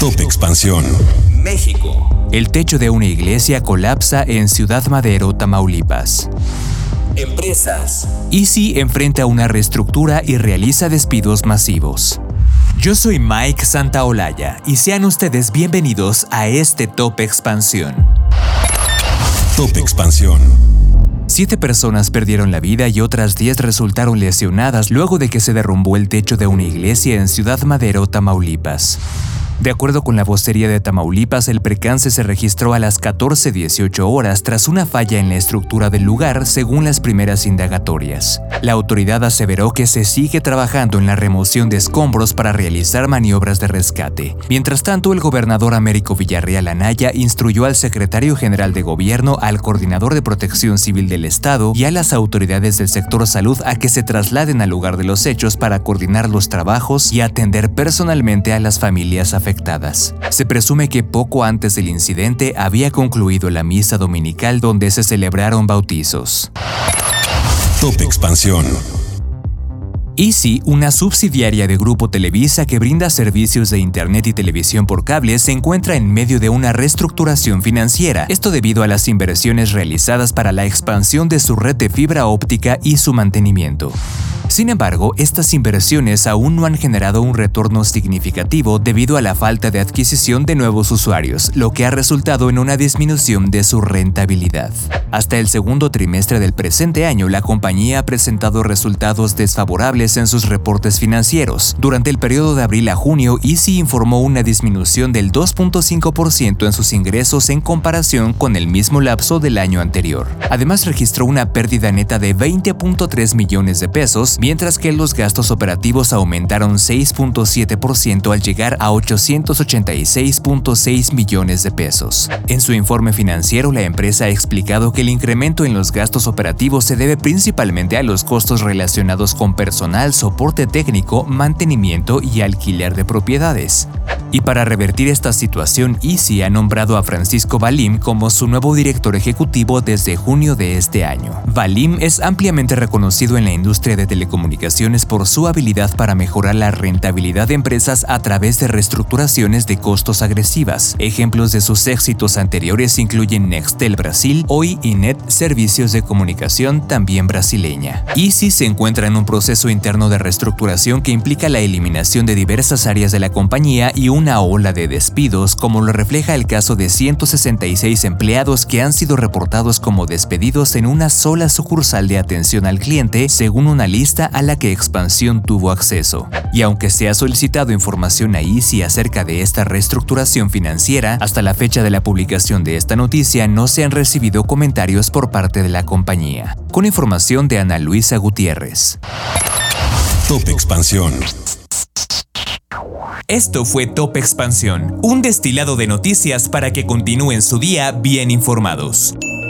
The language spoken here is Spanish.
Top Expansión. México. El techo de una iglesia colapsa en Ciudad Madero, Tamaulipas. Empresas. Easy enfrenta una reestructura y realiza despidos masivos. Yo soy Mike Santaolalla y sean ustedes bienvenidos a este Top Expansión. Top Expansión. Siete personas perdieron la vida y otras diez resultaron lesionadas luego de que se derrumbó el techo de una iglesia en Ciudad Madero, Tamaulipas. De acuerdo con la vocería de Tamaulipas, el percance se registró a las 14.18 horas tras una falla en la estructura del lugar, según las primeras indagatorias. La autoridad aseveró que se sigue trabajando en la remoción de escombros para realizar maniobras de rescate. Mientras tanto, el gobernador Américo Villarreal Anaya instruyó al secretario general de gobierno, al coordinador de protección civil del Estado y a las autoridades del sector salud a que se trasladen al lugar de los hechos para coordinar los trabajos y atender personalmente a las familias afectadas se presume que poco antes del incidente había concluido la misa dominical donde se celebraron bautizos. Top Expansión. Easy, una subsidiaria de Grupo Televisa que brinda servicios de Internet y televisión por cable, se encuentra en medio de una reestructuración financiera, esto debido a las inversiones realizadas para la expansión de su red de fibra óptica y su mantenimiento. Sin embargo, estas inversiones aún no han generado un retorno significativo debido a la falta de adquisición de nuevos usuarios, lo que ha resultado en una disminución de su rentabilidad. Hasta el segundo trimestre del presente año, la compañía ha presentado resultados desfavorables en sus reportes financieros. Durante el periodo de abril a junio, Easy informó una disminución del 2.5% en sus ingresos en comparación con el mismo lapso del año anterior. Además, registró una pérdida neta de 20.3 millones de pesos mientras que los gastos operativos aumentaron 6.7% al llegar a 886.6 millones de pesos. En su informe financiero, la empresa ha explicado que el incremento en los gastos operativos se debe principalmente a los costos relacionados con personal, soporte técnico, mantenimiento y alquiler de propiedades. Y para revertir esta situación, Easy ha nombrado a Francisco Balim como su nuevo director ejecutivo desde junio de este año. Balim es ampliamente reconocido en la industria de telecomunicaciones por su habilidad para mejorar la rentabilidad de empresas a través de reestructuraciones de costos agresivas. Ejemplos de sus éxitos anteriores incluyen Nextel Brasil, Hoy y Net Servicios de Comunicación también brasileña. Easy se encuentra en un proceso interno de reestructuración que implica la eliminación de diversas áreas de la compañía y una ola de despidos, como lo refleja el caso de 166 empleados que han sido reportados como despedidos en una sola sucursal de atención al cliente, según una lista a la que Expansión tuvo acceso. Y aunque se ha solicitado información a Easy acerca de esta reestructuración financiera, hasta la fecha de la publicación de esta noticia no se han recibido comentarios por parte de la compañía. Con información de Ana Luisa Gutiérrez. Top Expansión. Esto fue Top Expansión, un destilado de noticias para que continúen su día bien informados.